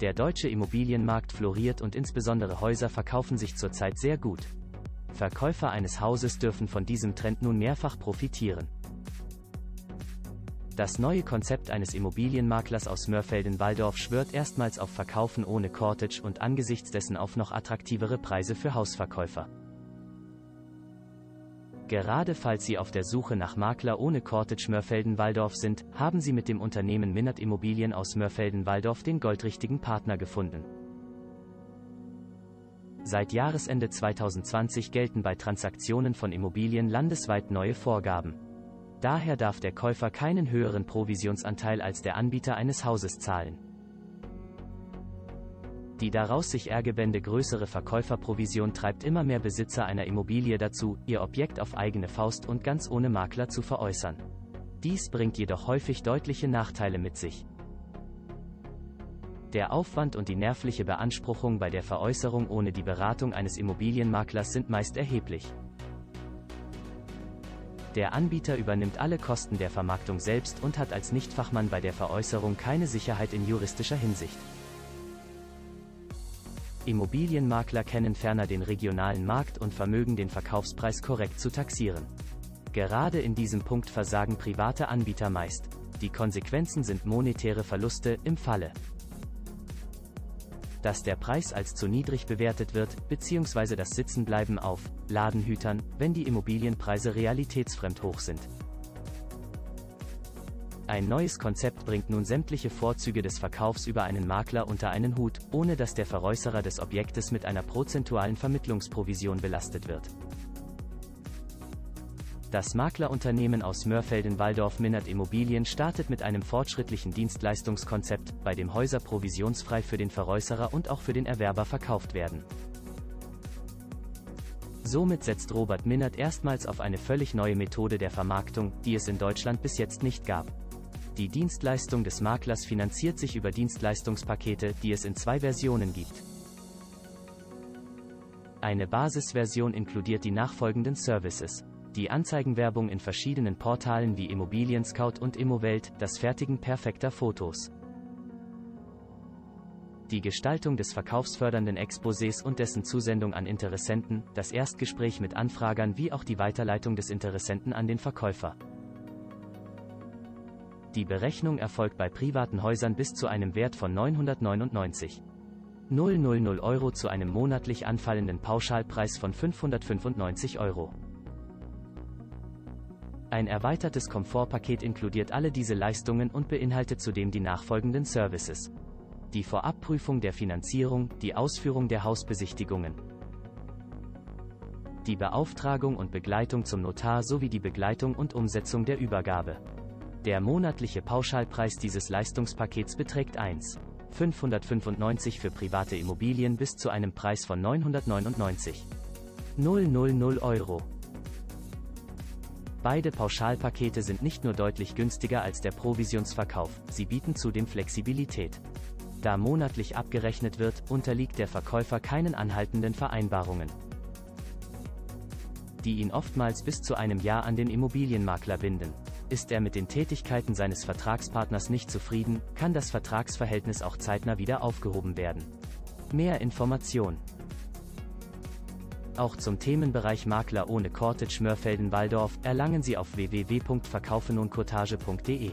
Der deutsche Immobilienmarkt floriert und insbesondere Häuser verkaufen sich zurzeit sehr gut. Verkäufer eines Hauses dürfen von diesem Trend nun mehrfach profitieren. Das neue Konzept eines Immobilienmaklers aus Mörfelden-Walldorf schwört erstmals auf Verkaufen ohne Cortage und angesichts dessen auf noch attraktivere Preise für Hausverkäufer. Gerade falls Sie auf der Suche nach Makler ohne Cortage Mörfelden-Walldorf sind, haben Sie mit dem Unternehmen Minnert Immobilien aus Mörfelden-Walldorf den goldrichtigen Partner gefunden. Seit Jahresende 2020 gelten bei Transaktionen von Immobilien landesweit neue Vorgaben. Daher darf der Käufer keinen höheren Provisionsanteil als der Anbieter eines Hauses zahlen. Die daraus sich ergebende größere Verkäuferprovision treibt immer mehr Besitzer einer Immobilie dazu, ihr Objekt auf eigene Faust und ganz ohne Makler zu veräußern. Dies bringt jedoch häufig deutliche Nachteile mit sich. Der Aufwand und die nervliche Beanspruchung bei der Veräußerung ohne die Beratung eines Immobilienmaklers sind meist erheblich. Der Anbieter übernimmt alle Kosten der Vermarktung selbst und hat als Nichtfachmann bei der Veräußerung keine Sicherheit in juristischer Hinsicht. Immobilienmakler kennen ferner den regionalen Markt und vermögen den Verkaufspreis korrekt zu taxieren. Gerade in diesem Punkt versagen private Anbieter meist. Die Konsequenzen sind monetäre Verluste im Falle dass der Preis als zu niedrig bewertet wird, bzw. das Sitzenbleiben auf Ladenhütern, wenn die Immobilienpreise realitätsfremd hoch sind. Ein neues Konzept bringt nun sämtliche Vorzüge des Verkaufs über einen Makler unter einen Hut, ohne dass der Veräußerer des Objektes mit einer prozentualen Vermittlungsprovision belastet wird. Das Maklerunternehmen aus Mörfelden-Walldorf Minnert Immobilien startet mit einem fortschrittlichen Dienstleistungskonzept, bei dem Häuser provisionsfrei für den Veräußerer und auch für den Erwerber verkauft werden. Somit setzt Robert Minnert erstmals auf eine völlig neue Methode der Vermarktung, die es in Deutschland bis jetzt nicht gab. Die Dienstleistung des Maklers finanziert sich über Dienstleistungspakete, die es in zwei Versionen gibt. Eine Basisversion inkludiert die nachfolgenden Services die Anzeigenwerbung in verschiedenen Portalen wie Immobilien Scout und Immowelt, das Fertigen perfekter Fotos. Die Gestaltung des verkaufsfördernden Exposés und dessen Zusendung an Interessenten, das Erstgespräch mit Anfragern wie auch die Weiterleitung des Interessenten an den Verkäufer. Die Berechnung erfolgt bei privaten Häusern bis zu einem Wert von 999. 000 Euro zu einem monatlich anfallenden Pauschalpreis von 595 Euro. Ein erweitertes Komfortpaket inkludiert alle diese Leistungen und beinhaltet zudem die nachfolgenden Services. Die Vorabprüfung der Finanzierung, die Ausführung der Hausbesichtigungen, die Beauftragung und Begleitung zum Notar sowie die Begleitung und Umsetzung der Übergabe. Der monatliche Pauschalpreis dieses Leistungspakets beträgt 1. 595 für private Immobilien bis zu einem Preis von 999. 000 Euro. Beide Pauschalpakete sind nicht nur deutlich günstiger als der Provisionsverkauf, sie bieten zudem Flexibilität. Da monatlich abgerechnet wird, unterliegt der Verkäufer keinen anhaltenden Vereinbarungen, die ihn oftmals bis zu einem Jahr an den Immobilienmakler binden. Ist er mit den Tätigkeiten seines Vertragspartners nicht zufrieden, kann das Vertragsverhältnis auch zeitnah wieder aufgehoben werden. Mehr Information auch zum Themenbereich Makler ohne Cortage Mörfelden-Walldorf erlangen Sie auf www.verkaufenundcourtage.de.